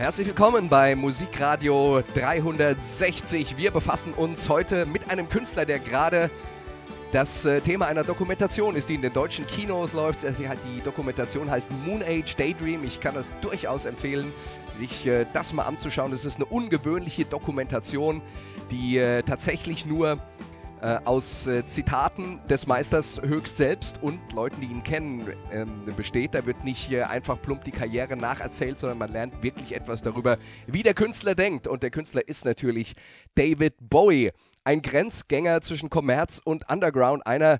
Herzlich willkommen bei Musikradio 360. Wir befassen uns heute mit einem Künstler, der gerade das äh, Thema einer Dokumentation ist, die in den deutschen Kinos läuft. Die Dokumentation heißt Moon Age Daydream. Ich kann das durchaus empfehlen, sich äh, das mal anzuschauen. Es ist eine ungewöhnliche Dokumentation, die äh, tatsächlich nur äh, aus äh, Zitaten des Meisters höchst selbst und Leuten, die ihn kennen, ähm, besteht. Da wird nicht äh, einfach plump die Karriere nacherzählt, sondern man lernt wirklich etwas darüber, wie der Künstler denkt. Und der Künstler ist natürlich David Bowie. Ein Grenzgänger zwischen Kommerz und Underground, einer,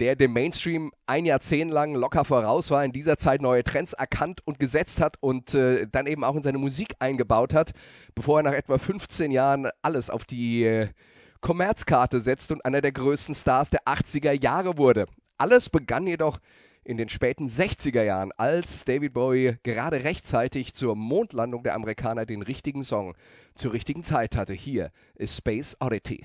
der dem Mainstream ein Jahrzehnt lang locker voraus war, in dieser Zeit neue Trends erkannt und gesetzt hat und äh, dann eben auch in seine Musik eingebaut hat, bevor er nach etwa 15 Jahren alles auf die äh, Kommerzkarte setzt und einer der größten Stars der 80er Jahre wurde. Alles begann jedoch in den späten 60er Jahren, als David Bowie gerade rechtzeitig zur Mondlandung der Amerikaner den richtigen Song zur richtigen Zeit hatte. Hier ist Space Oddity.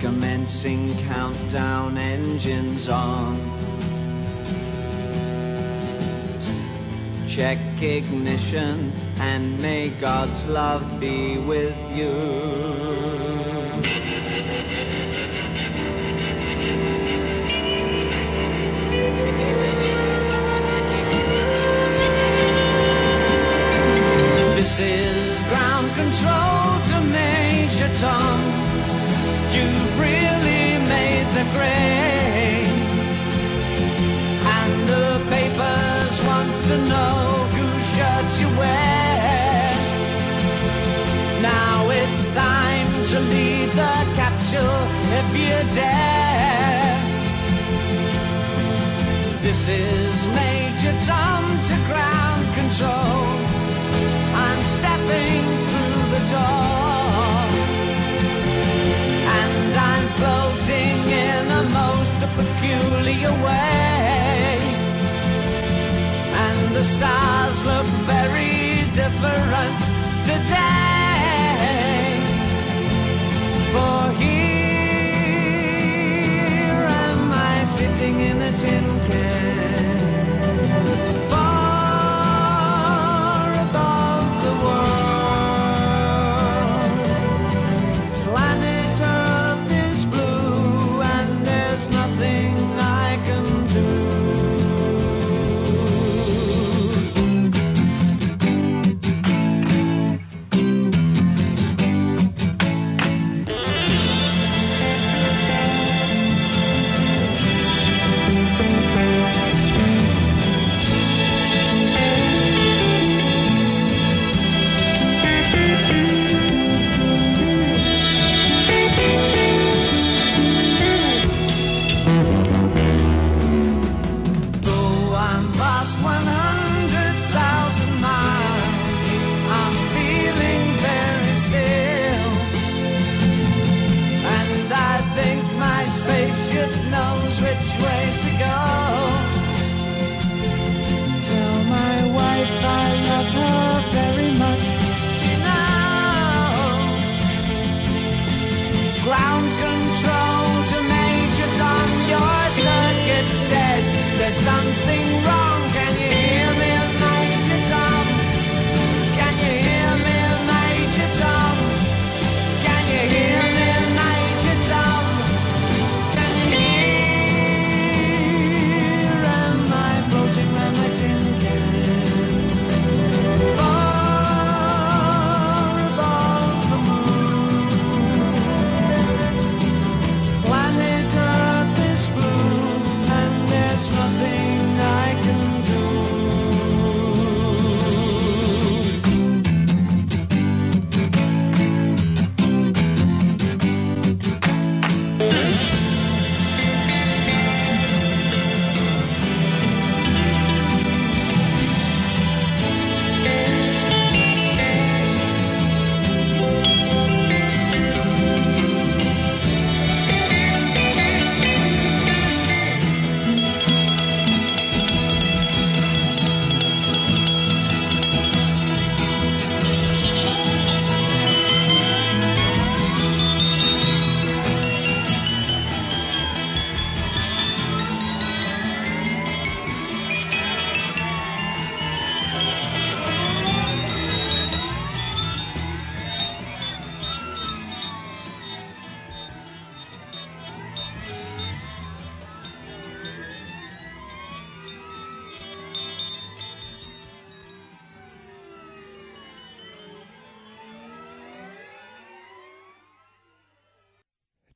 Commencing countdown engines on. Check ignition and may God's love be with you. Is Major Tom to ground control. I'm stepping through the door. And I'm floating in a most peculiar way. And the stars look very different today. For sitting in a tin can.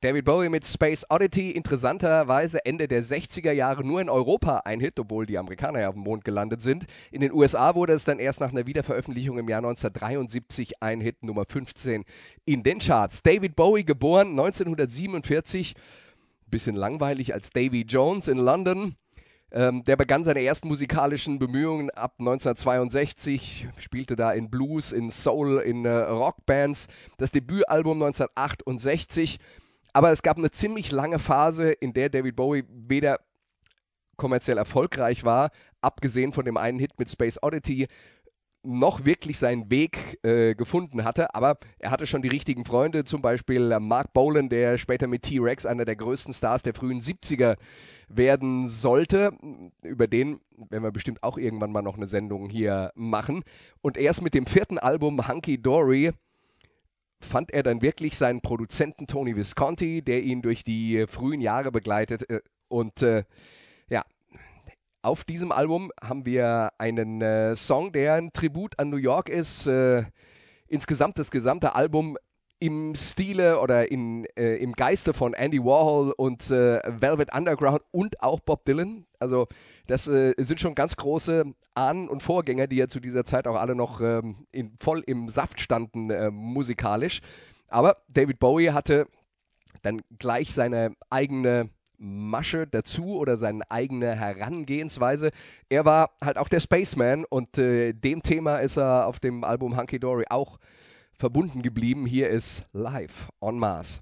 David Bowie mit Space Oddity, interessanterweise Ende der 60er Jahre nur in Europa ein Hit, obwohl die Amerikaner ja auf dem Mond gelandet sind. In den USA wurde es dann erst nach einer Wiederveröffentlichung im Jahr 1973 ein Hit, Nummer 15 in den Charts. David Bowie, geboren 1947, bisschen langweilig als Davy Jones in London. Ähm, der begann seine ersten musikalischen Bemühungen ab 1962, spielte da in Blues, in Soul, in äh, Rockbands. Das Debütalbum 1968 aber es gab eine ziemlich lange Phase, in der David Bowie weder kommerziell erfolgreich war, abgesehen von dem einen Hit mit Space Oddity, noch wirklich seinen Weg äh, gefunden hatte, aber er hatte schon die richtigen Freunde, zum Beispiel äh, Mark Bolan, der später mit T-Rex einer der größten Stars der frühen 70er werden sollte. Über den werden wir bestimmt auch irgendwann mal noch eine Sendung hier machen. Und erst mit dem vierten Album Hunky Dory fand er dann wirklich seinen Produzenten Tony Visconti, der ihn durch die frühen Jahre begleitet. Äh, und äh, ja, auf diesem Album haben wir einen äh, Song, der ein Tribut an New York ist. Äh, insgesamt das gesamte Album im Stile oder in, äh, im Geiste von Andy Warhol und äh, Velvet Underground und auch Bob Dylan. Also das äh, sind schon ganz große Ahnen und Vorgänger, die ja zu dieser Zeit auch alle noch ähm, in, voll im Saft standen äh, musikalisch. Aber David Bowie hatte dann gleich seine eigene Masche dazu oder seine eigene Herangehensweise. Er war halt auch der Spaceman und äh, dem Thema ist er auf dem Album Hunky Dory auch verbunden geblieben. Hier ist Live on Mars.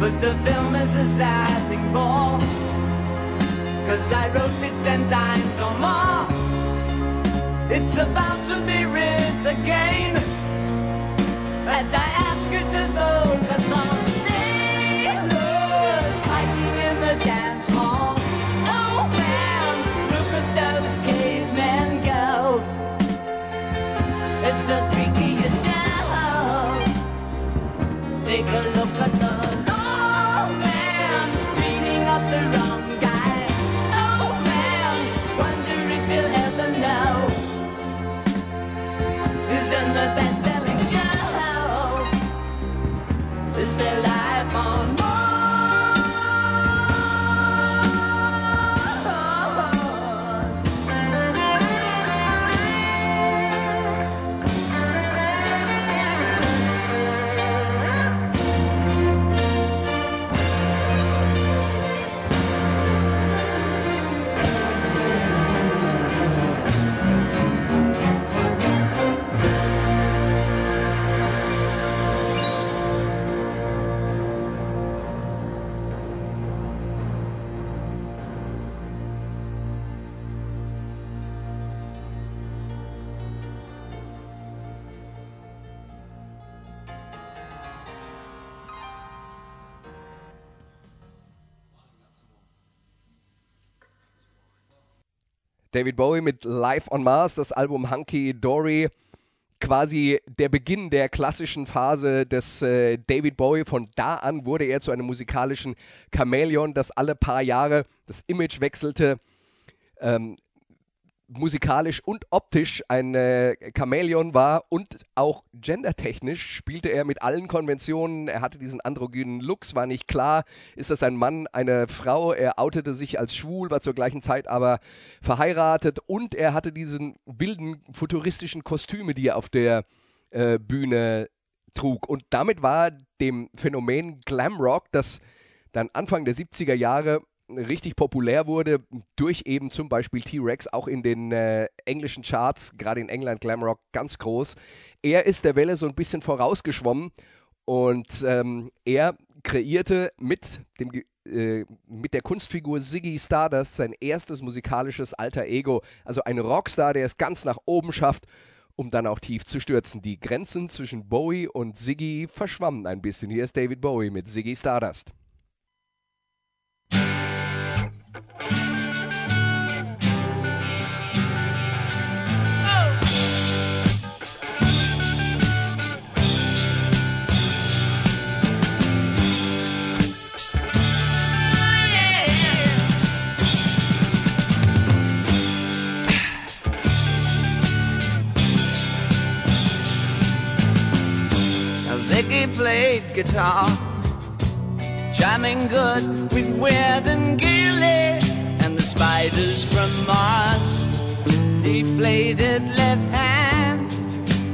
But the film is a sad thing for, cause I wrote it ten times or more. It's about to be writ again, as I ask you to on sailors David Bowie mit Live on Mars, das Album Hunky Dory, quasi der Beginn der klassischen Phase des äh, David Bowie. Von da an wurde er zu einem musikalischen Chamäleon, das alle paar Jahre das Image wechselte. Ähm, musikalisch und optisch ein äh, Chamäleon war und auch gendertechnisch spielte er mit allen Konventionen. Er hatte diesen androgynen Looks, war nicht klar, ist das ein Mann, eine Frau. Er outete sich als schwul, war zur gleichen Zeit aber verheiratet und er hatte diesen wilden futuristischen Kostüme, die er auf der äh, Bühne trug. Und damit war dem Phänomen Glamrock, das dann Anfang der 70er Jahre richtig populär wurde durch eben zum Beispiel T-Rex, auch in den äh, englischen Charts, gerade in England Glamrock ganz groß. Er ist der Welle so ein bisschen vorausgeschwommen und ähm, er kreierte mit, dem, äh, mit der Kunstfigur Ziggy Stardust sein erstes musikalisches alter Ego, also ein Rockstar, der es ganz nach oben schafft um dann auch tief zu stürzen. Die Grenzen zwischen Bowie und Ziggy verschwammen ein bisschen. Hier ist David Bowie mit Ziggy Stardust. Guitar, jamming good with Weird and Gilly and the spiders from Mars. He played it left hand,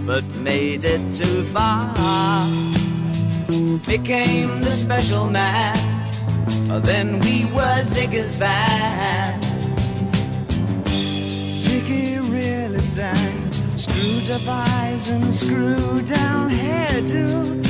but made it too far. Became the special man, oh, then we were Ziggy's band. Ziggy really sang Screwed up eyes and screw down hairdo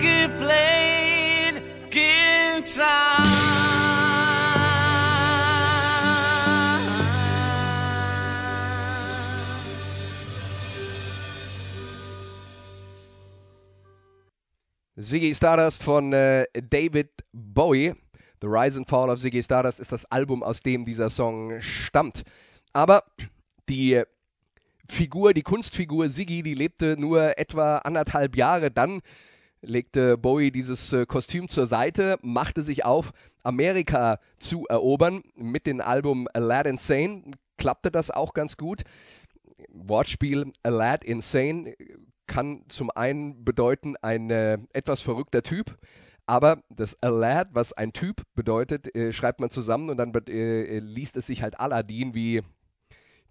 Played guitar. Ziggy Stardust von äh, David Bowie. The Rise and Fall of Ziggy Stardust ist das Album, aus dem dieser Song stammt. Aber die Figur, die Kunstfigur Ziggy, die lebte nur etwa anderthalb Jahre. Dann legte Bowie dieses äh, Kostüm zur Seite, machte sich auf, Amerika zu erobern mit dem Album A Lad Insane. Klappte das auch ganz gut. Wortspiel A Lad Insane kann zum einen bedeuten ein äh, etwas verrückter Typ, Aber das A Lad, was ein Typ bedeutet, äh, schreibt man zusammen und dann äh, liest es sich halt Aladdin wie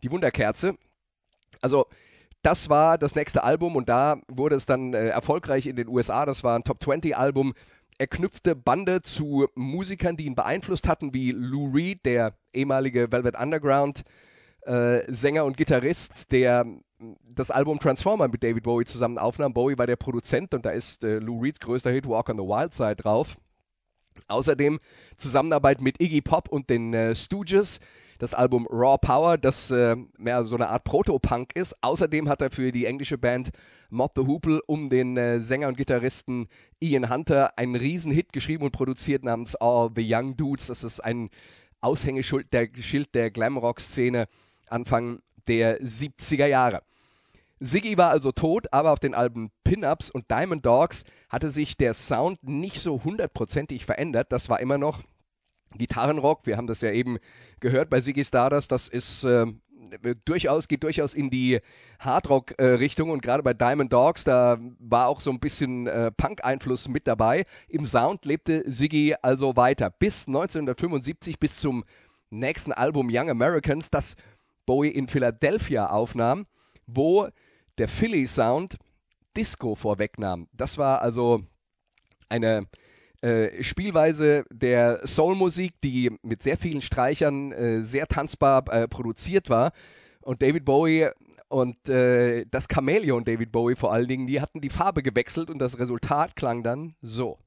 die Wunderkerze. Also das war das nächste Album und da wurde es dann äh, erfolgreich in den USA. Das war ein Top 20 Album. Er knüpfte Bande zu Musikern, die ihn beeinflusst hatten, wie Lou Reed, der ehemalige Velvet Underground äh, Sänger und Gitarrist, der das Album Transformer mit David Bowie zusammen aufnahm. Bowie war der Produzent und da ist äh, Lou Reeds größter Hit Walk on the Wild Side drauf. Außerdem Zusammenarbeit mit Iggy Pop und den äh, Stooges. Das Album Raw Power, das äh, mehr so eine Art Proto-Punk ist. Außerdem hat er für die englische Band Mob the Hoople um den äh, Sänger und Gitarristen Ian Hunter einen Riesenhit geschrieben und produziert namens All the Young Dudes. Das ist ein Aushängeschild der, der Glamrock-Szene Anfang der 70er Jahre. Siggy war also tot, aber auf den Alben Pin-Ups und Diamond Dogs hatte sich der Sound nicht so hundertprozentig verändert. Das war immer noch Gitarrenrock. Wir haben das ja eben gehört bei Siggy Stardust. Das ist äh, durchaus, geht durchaus in die Hardrock-Richtung und gerade bei Diamond Dogs, da war auch so ein bisschen äh, Punk-Einfluss mit dabei. Im Sound lebte Siggy also weiter bis 1975, bis zum nächsten Album Young Americans, das Bowie in Philadelphia aufnahm, wo der Philly Sound Disco vorwegnahm. Das war also eine äh, Spielweise der Soulmusik, die mit sehr vielen Streichern äh, sehr tanzbar äh, produziert war. Und David Bowie und äh, das Chamäleon David Bowie vor allen Dingen, die hatten die Farbe gewechselt und das Resultat klang dann so.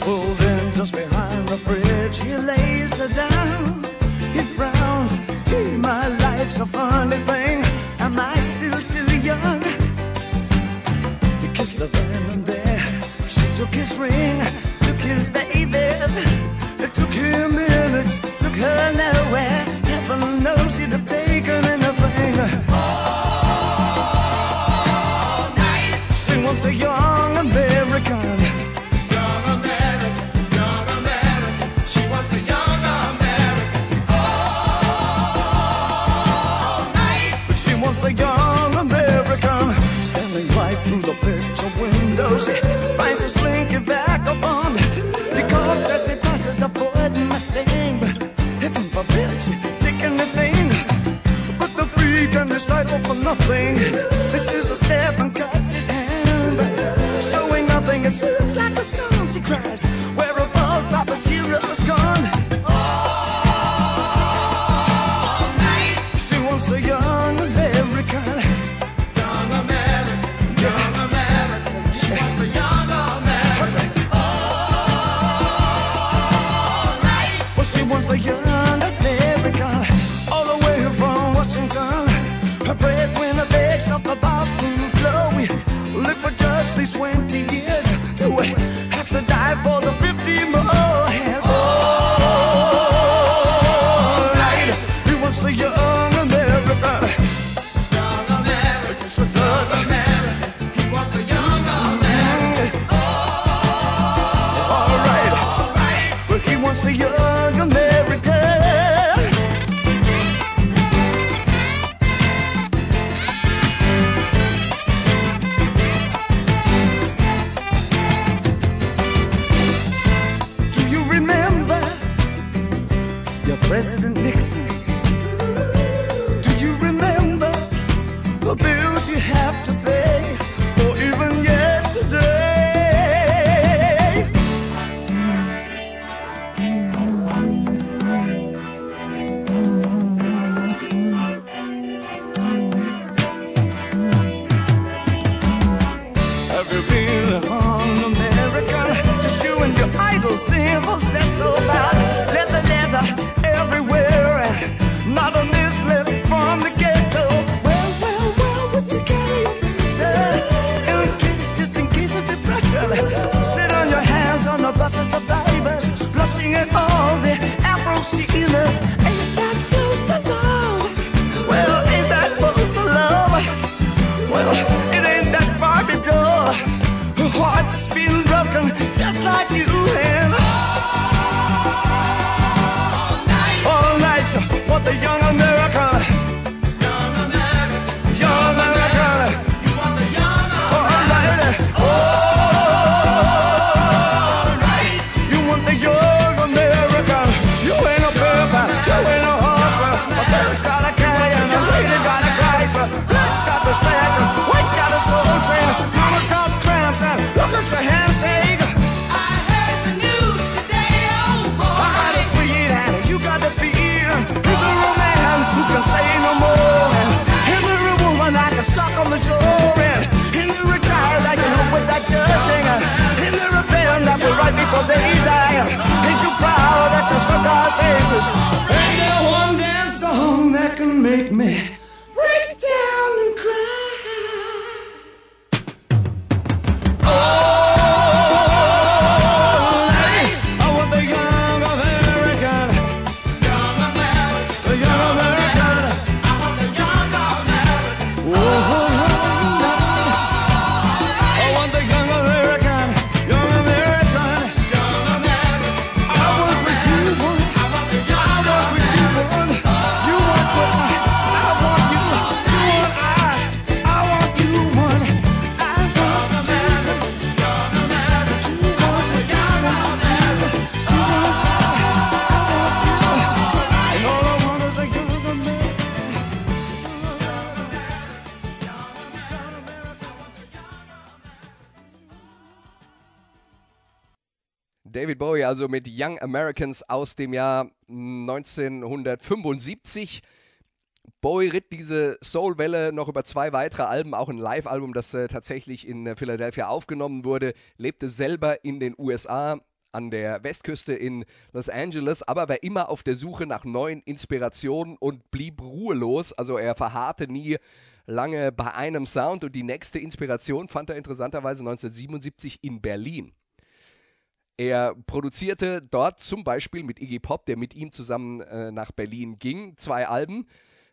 pulled in just behind the fridge. He lays her down, he frowns. Gee, my life's a funny thing. Nothing. This is a step and cuts his hand, showing nothing. It looks like a song she cries. Where all Papa's heroes but they die. died. Ain't you proud that you stuck our faces? And that one dance song that can make David Bowie, also mit Young Americans aus dem Jahr 1975. Bowie ritt diese Soul-Welle noch über zwei weitere Alben, auch ein Live-Album, das äh, tatsächlich in äh, Philadelphia aufgenommen wurde, lebte selber in den USA an der Westküste in Los Angeles, aber war immer auf der Suche nach neuen Inspirationen und blieb ruhelos. Also er verharrte nie lange bei einem Sound und die nächste Inspiration fand er interessanterweise 1977 in Berlin. Er produzierte dort zum Beispiel mit Iggy Pop, der mit ihm zusammen äh, nach Berlin ging, zwei Alben.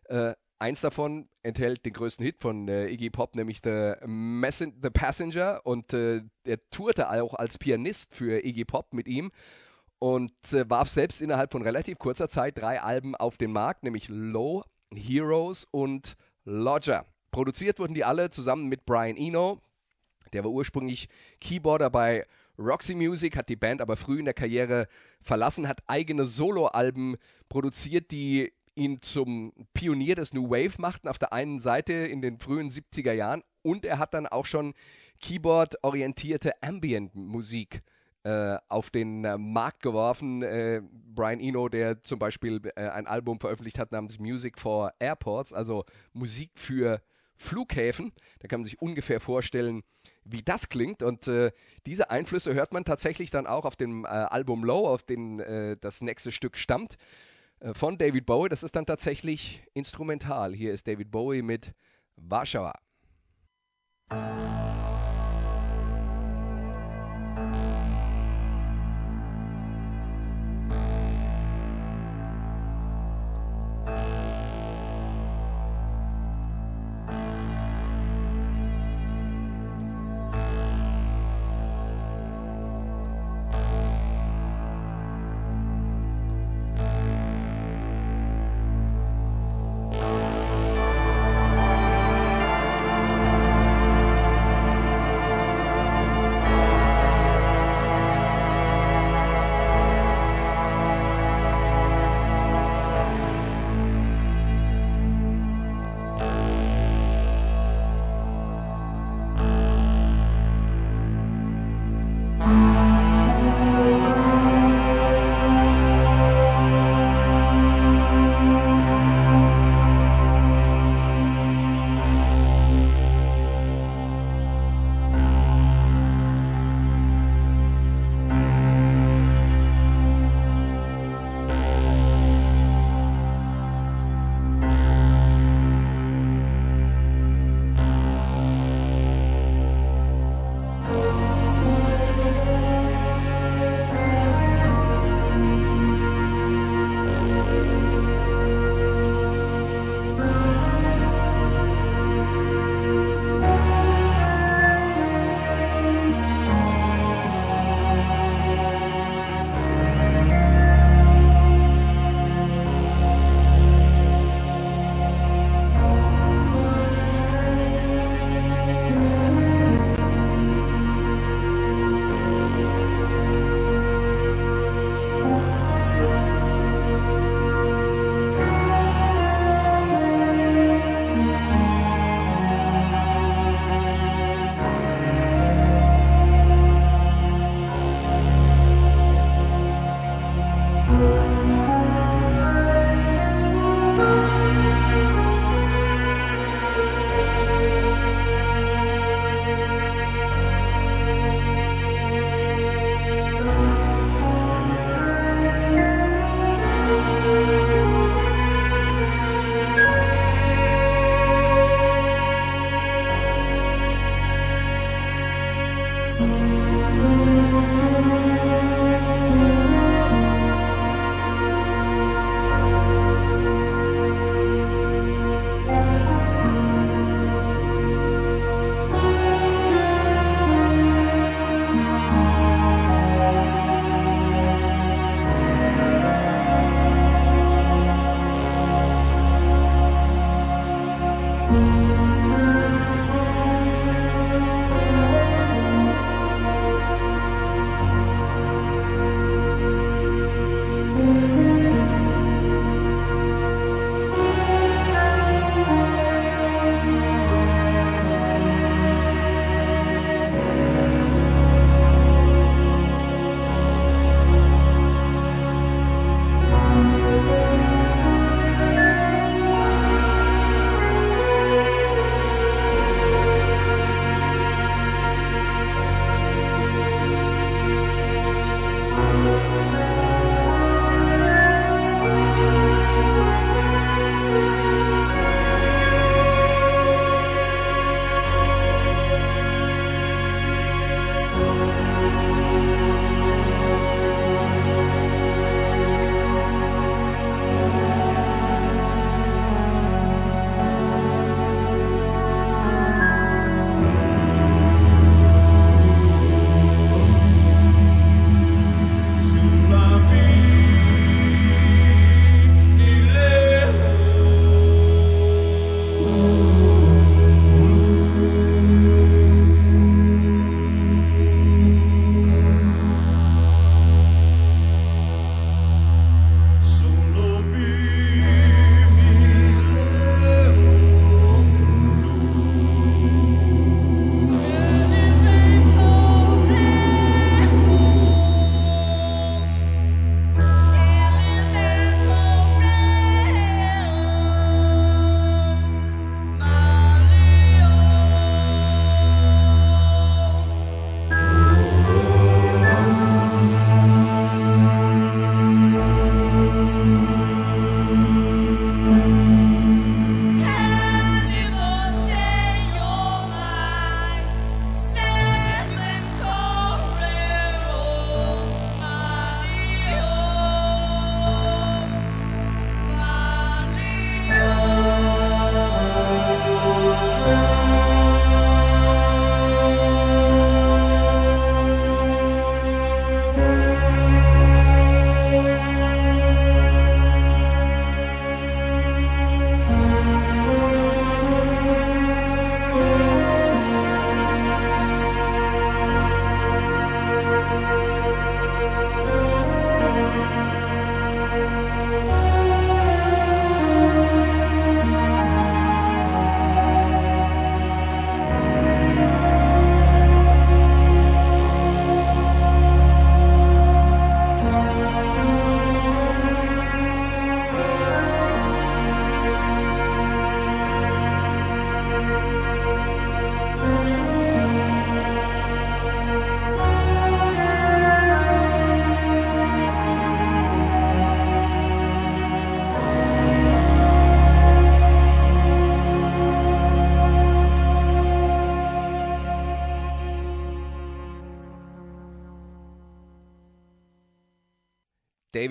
Äh, eins davon enthält den größten Hit von äh, Iggy Pop, nämlich The, Messen The Passenger. Und äh, er tourte auch als Pianist für Iggy Pop mit ihm und äh, warf selbst innerhalb von relativ kurzer Zeit drei Alben auf den Markt, nämlich Low, Heroes und Lodger. Produziert wurden die alle zusammen mit Brian Eno, der war ursprünglich Keyboarder bei Roxy Music, hat die Band aber früh in der Karriere verlassen, hat eigene Soloalben produziert, die ihn zum Pionier des New Wave machten, auf der einen Seite in den frühen 70er Jahren und er hat dann auch schon Keyboard-orientierte Ambient-Musik äh, auf den äh, Markt geworfen. Äh, Brian Eno, der zum Beispiel äh, ein Album veröffentlicht hat namens Music for Airports, also Musik für Flughäfen. Da kann man sich ungefähr vorstellen, wie das klingt. Und äh, diese Einflüsse hört man tatsächlich dann auch auf dem äh, Album Low, auf dem äh, das nächste Stück stammt, äh, von David Bowie. Das ist dann tatsächlich instrumental. Hier ist David Bowie mit Warschauer.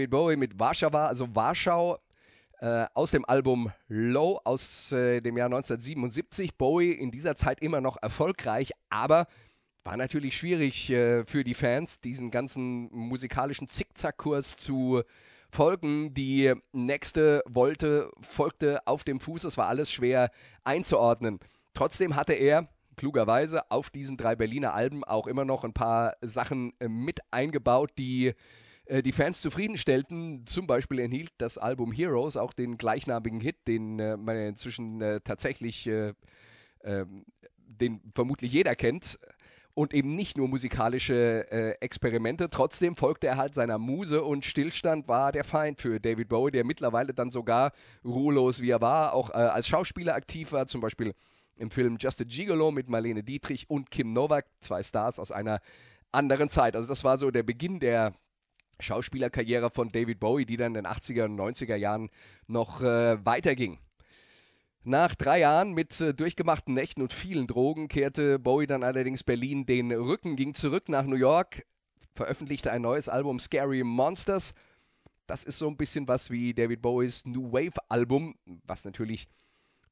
David Bowie mit Warschauer, also Warschau äh, aus dem Album Low aus äh, dem Jahr 1977. Bowie in dieser Zeit immer noch erfolgreich, aber war natürlich schwierig äh, für die Fans, diesen ganzen musikalischen Zickzackkurs zu folgen. Die nächste wollte, folgte auf dem Fuß. Es war alles schwer einzuordnen. Trotzdem hatte er klugerweise auf diesen drei Berliner Alben auch immer noch ein paar Sachen äh, mit eingebaut, die äh, die Fans zufriedenstellten. Zum Beispiel enthielt das Album Heroes auch den gleichnamigen Hit, den äh, man inzwischen äh, tatsächlich, äh, ähm, den vermutlich jeder kennt. Und eben nicht nur musikalische äh, Experimente. Trotzdem folgte er halt seiner Muse und Stillstand war der Feind für David Bowie, der mittlerweile dann sogar ruhelos wie er war, auch als Schauspieler aktiv war. Zum Beispiel im Film Just a Gigolo mit Marlene Dietrich und Kim Novak, zwei Stars aus einer anderen Zeit. Also das war so der Beginn der Schauspielerkarriere von David Bowie, die dann in den 80er und 90er Jahren noch äh, weiterging. Nach drei Jahren mit äh, durchgemachten Nächten und vielen Drogen kehrte Bowie dann allerdings Berlin den Rücken, ging zurück nach New York, veröffentlichte ein neues Album Scary Monsters. Das ist so ein bisschen was wie David Bowies New Wave Album, was natürlich,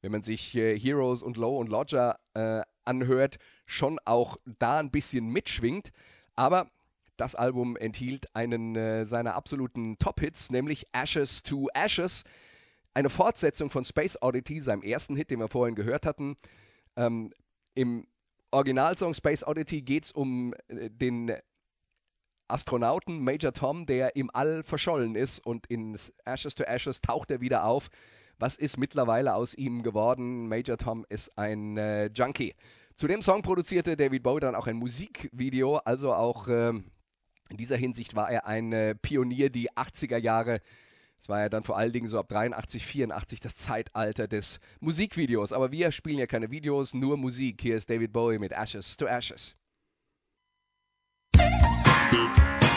wenn man sich äh, Heroes und Low und Lodger äh, anhört, schon auch da ein bisschen mitschwingt. Aber das Album enthielt einen äh, seiner absoluten Top-Hits, nämlich Ashes to Ashes. Eine Fortsetzung von Space Oddity, seinem ersten Hit, den wir vorhin gehört hatten. Ähm, Im Originalsong Space Oddity geht es um äh, den Astronauten Major Tom, der im All verschollen ist und in Ashes to Ashes taucht er wieder auf. Was ist mittlerweile aus ihm geworden? Major Tom ist ein äh, Junkie. Zu dem Song produzierte David Bowie dann auch ein Musikvideo, also auch ähm, in dieser Hinsicht war er ein äh, Pionier, die 80er Jahre. Es war ja dann vor allen Dingen so ab 83, 84 das Zeitalter des Musikvideos. Aber wir spielen ja keine Videos, nur Musik. Hier ist David Bowie mit Ashes to Ashes. Do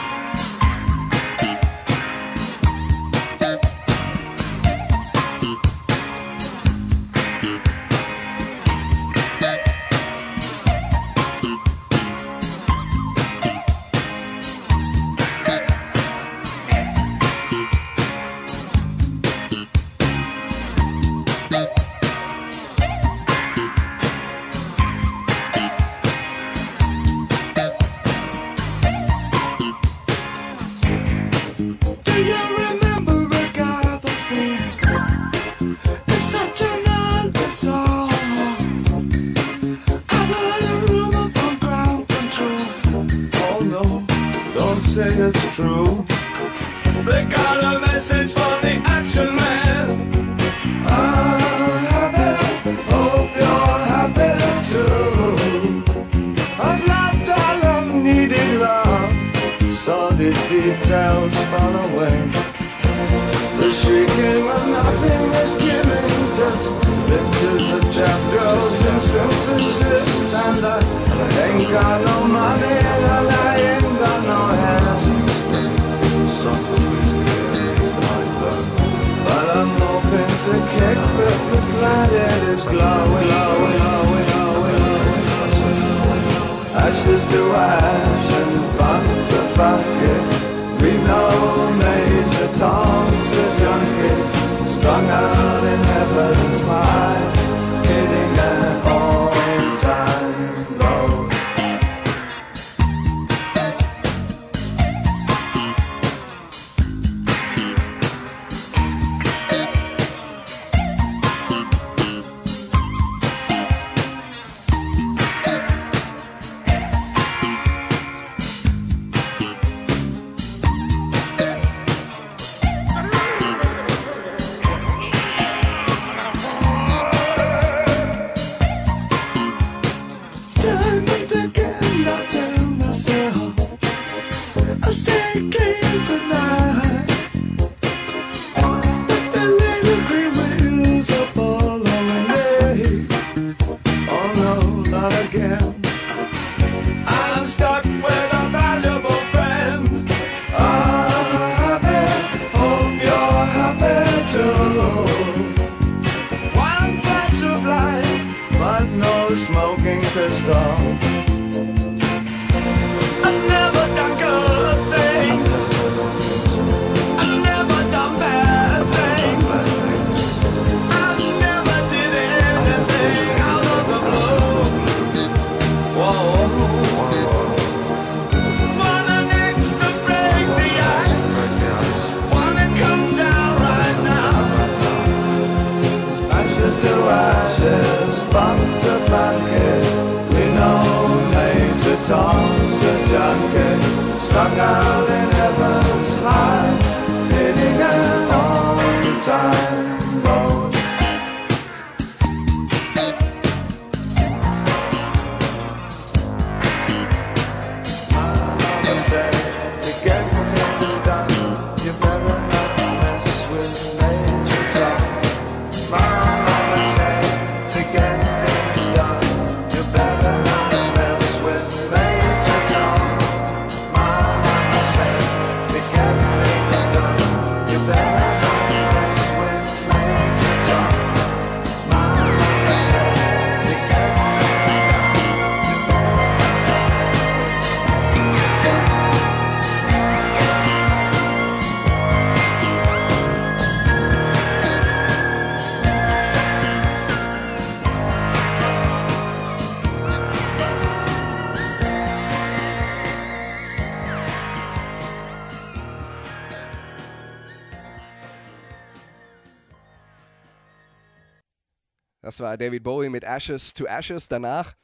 Das war David Bowie mit Ashes to Ashes. Danach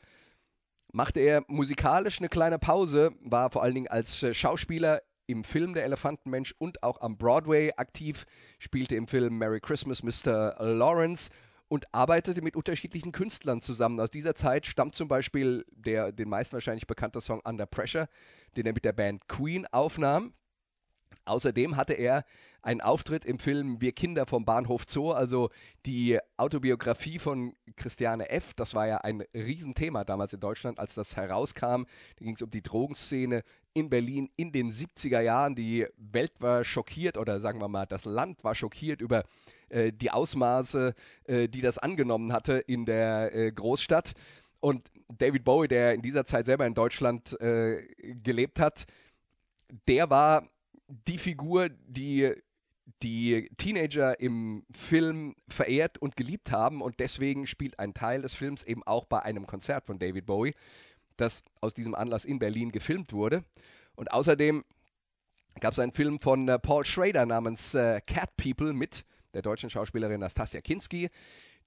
machte er musikalisch eine kleine Pause, war vor allen Dingen als äh, Schauspieler im Film Der Elefantenmensch und auch am Broadway aktiv, spielte im Film Merry Christmas Mr. Lawrence und arbeitete mit unterschiedlichen Künstlern zusammen. Aus dieser Zeit stammt zum Beispiel der den meisten wahrscheinlich bekannte Song Under Pressure, den er mit der Band Queen aufnahm. Außerdem hatte er einen Auftritt im Film Wir Kinder vom Bahnhof Zoo, also die Autobiografie von Christiane F. Das war ja ein Riesenthema damals in Deutschland, als das herauskam. Da ging es um die Drogenszene in Berlin in den 70er Jahren. Die Welt war schockiert oder sagen wir mal, das Land war schockiert über äh, die Ausmaße, äh, die das angenommen hatte in der äh, Großstadt. Und David Bowie, der in dieser Zeit selber in Deutschland äh, gelebt hat, der war die Figur, die die Teenager im Film verehrt und geliebt haben und deswegen spielt ein Teil des Films eben auch bei einem Konzert von David Bowie, das aus diesem Anlass in Berlin gefilmt wurde. Und außerdem gab es einen Film von äh, Paul Schrader namens äh, Cat People mit der deutschen Schauspielerin Nastasia Kinski.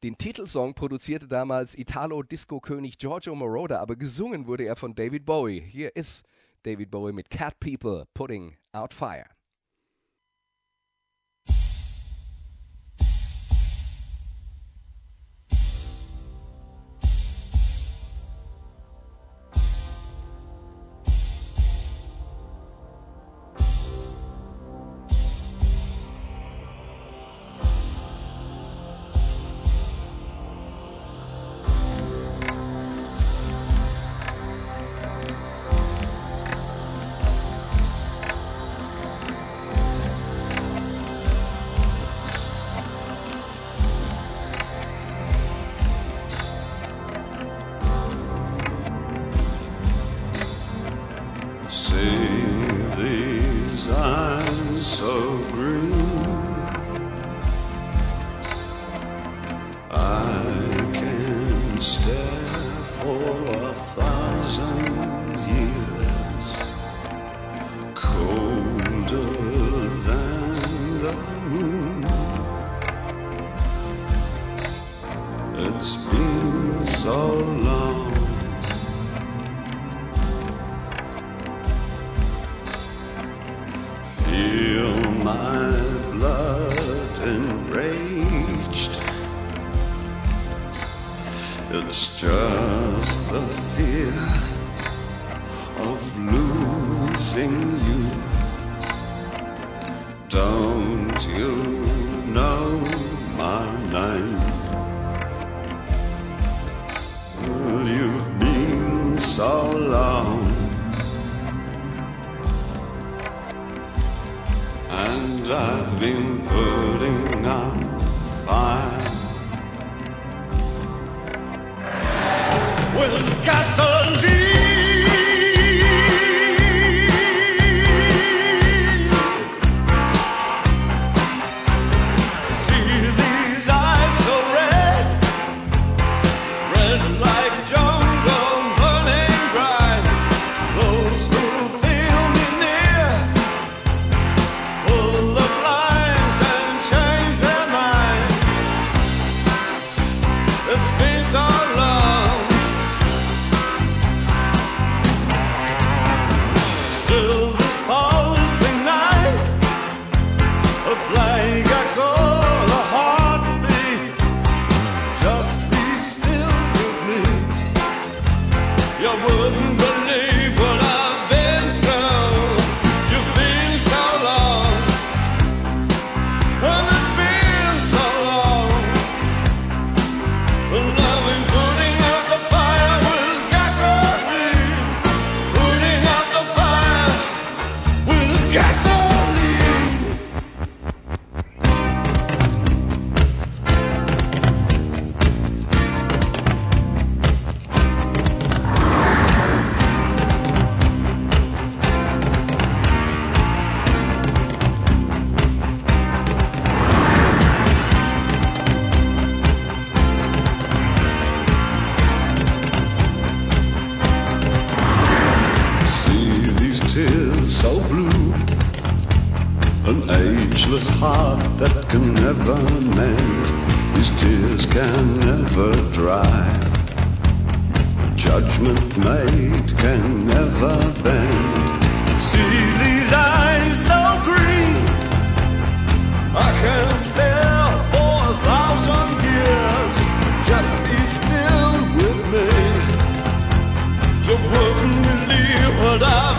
Den Titelsong produzierte damals Italo-Disco-König Giorgio Moroder, aber gesungen wurde er von David Bowie. Hier ist David Bowie mit Cat People Putting Out Fire. gone. That can never mend. These tears can never dry. Judgment made can never bend. See these eyes so green. I can stare for a thousand years. Just be still with me. You wouldn't believe what I've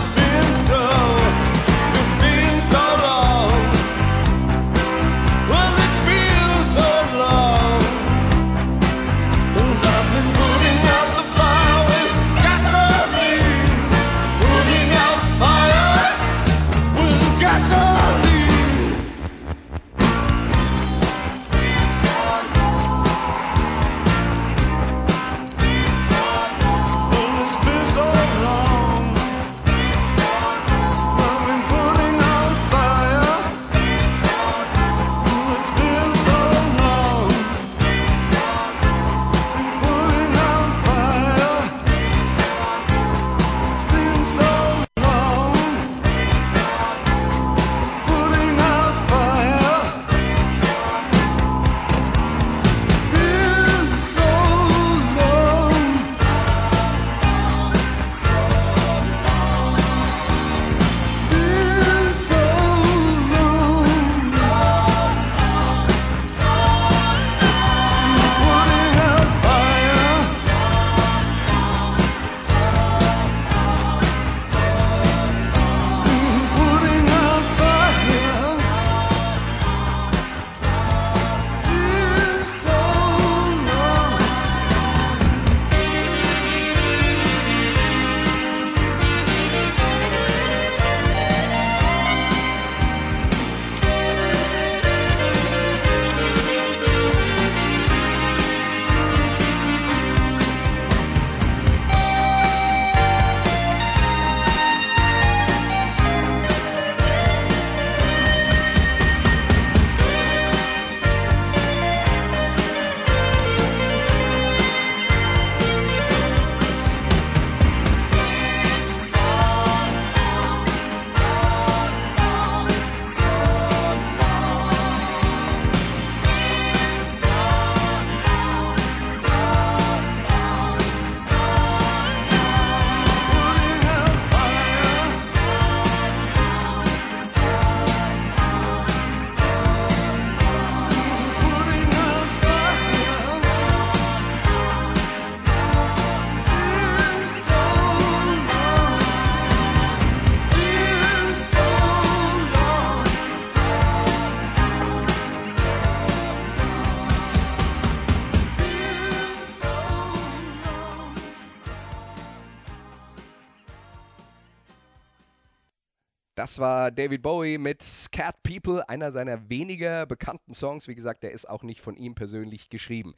Das war David Bowie mit Cat People, einer seiner weniger bekannten Songs. Wie gesagt, der ist auch nicht von ihm persönlich geschrieben.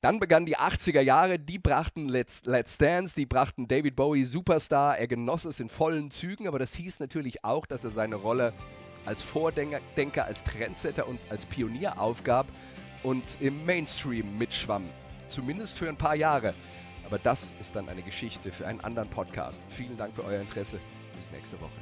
Dann begannen die 80er Jahre, die brachten Let's, Let's Dance, die brachten David Bowie Superstar. Er genoss es in vollen Zügen, aber das hieß natürlich auch, dass er seine Rolle als Vordenker, Denker, als Trendsetter und als Pionier aufgab und im Mainstream mitschwamm. Zumindest für ein paar Jahre. Aber das ist dann eine Geschichte für einen anderen Podcast. Vielen Dank für euer Interesse. Bis nächste Woche.